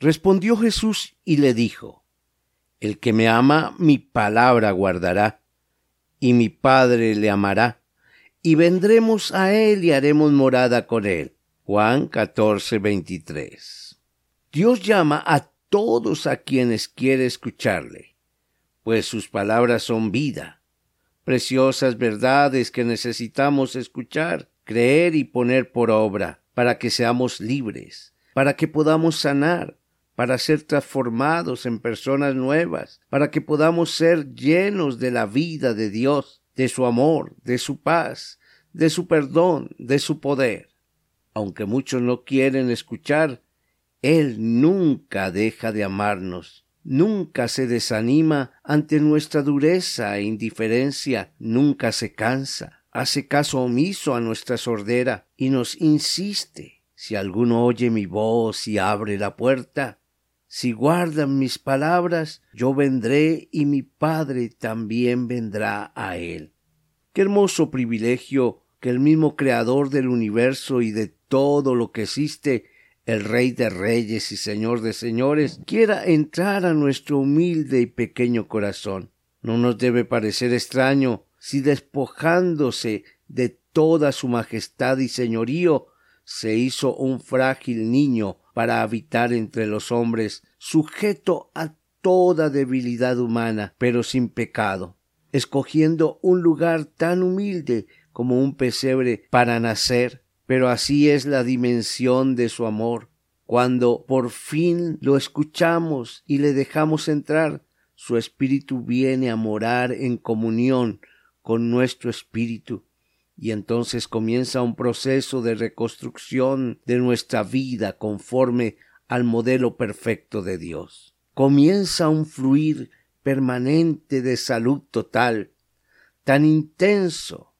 Respondió Jesús y le dijo, El que me ama, mi palabra guardará, y mi Padre le amará, y vendremos a él y haremos morada con él. Juan 14, 23. Dios llama a todos a quienes quiere escucharle, pues sus palabras son vida, preciosas verdades que necesitamos escuchar, creer y poner por obra, para que seamos libres, para que podamos sanar, para ser transformados en personas nuevas, para que podamos ser llenos de la vida de Dios, de su amor, de su paz, de su perdón, de su poder. Aunque muchos no quieren escuchar, Él nunca deja de amarnos, nunca se desanima ante nuestra dureza e indiferencia, nunca se cansa, hace caso omiso a nuestra sordera y nos insiste. Si alguno oye mi voz y abre la puerta, si guardan mis palabras, yo vendré y mi Padre también vendrá a él. Qué hermoso privilegio que el mismo Creador del universo y de todo lo que existe, el Rey de Reyes y Señor de Señores, quiera entrar a nuestro humilde y pequeño corazón. No nos debe parecer extraño si despojándose de toda su majestad y señorío, se hizo un frágil niño para habitar entre los hombres, sujeto a toda debilidad humana, pero sin pecado, escogiendo un lugar tan humilde como un pesebre para nacer, pero así es la dimensión de su amor. Cuando por fin lo escuchamos y le dejamos entrar, su espíritu viene a morar en comunión con nuestro espíritu y entonces comienza un proceso de reconstrucción de nuestra vida conforme al modelo perfecto de Dios. Comienza un fluir permanente de salud total, tan intenso,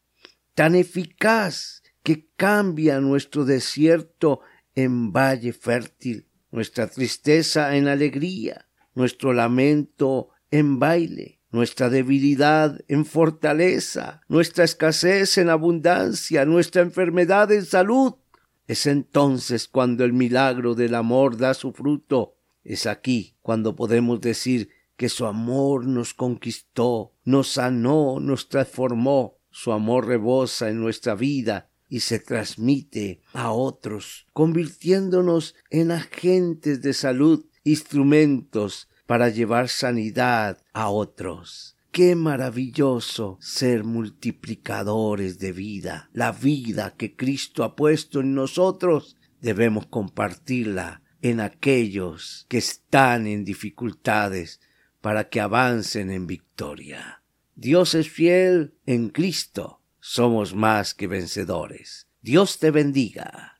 tan eficaz, que cambia nuestro desierto en valle fértil, nuestra tristeza en alegría, nuestro lamento en baile, nuestra debilidad en fortaleza, nuestra escasez en abundancia, nuestra enfermedad en salud. Es entonces cuando el milagro del amor da su fruto. Es aquí cuando podemos decir que su amor nos conquistó, nos sanó, nos transformó. Su amor rebosa en nuestra vida y se transmite a otros, convirtiéndonos en agentes de salud, instrumentos para llevar sanidad a otros. Qué maravilloso ser multiplicadores de vida. La vida que Cristo ha puesto en nosotros debemos compartirla en aquellos que están en dificultades para que avancen en victoria. Dios es fiel en Cristo. Somos más que vencedores. Dios te bendiga.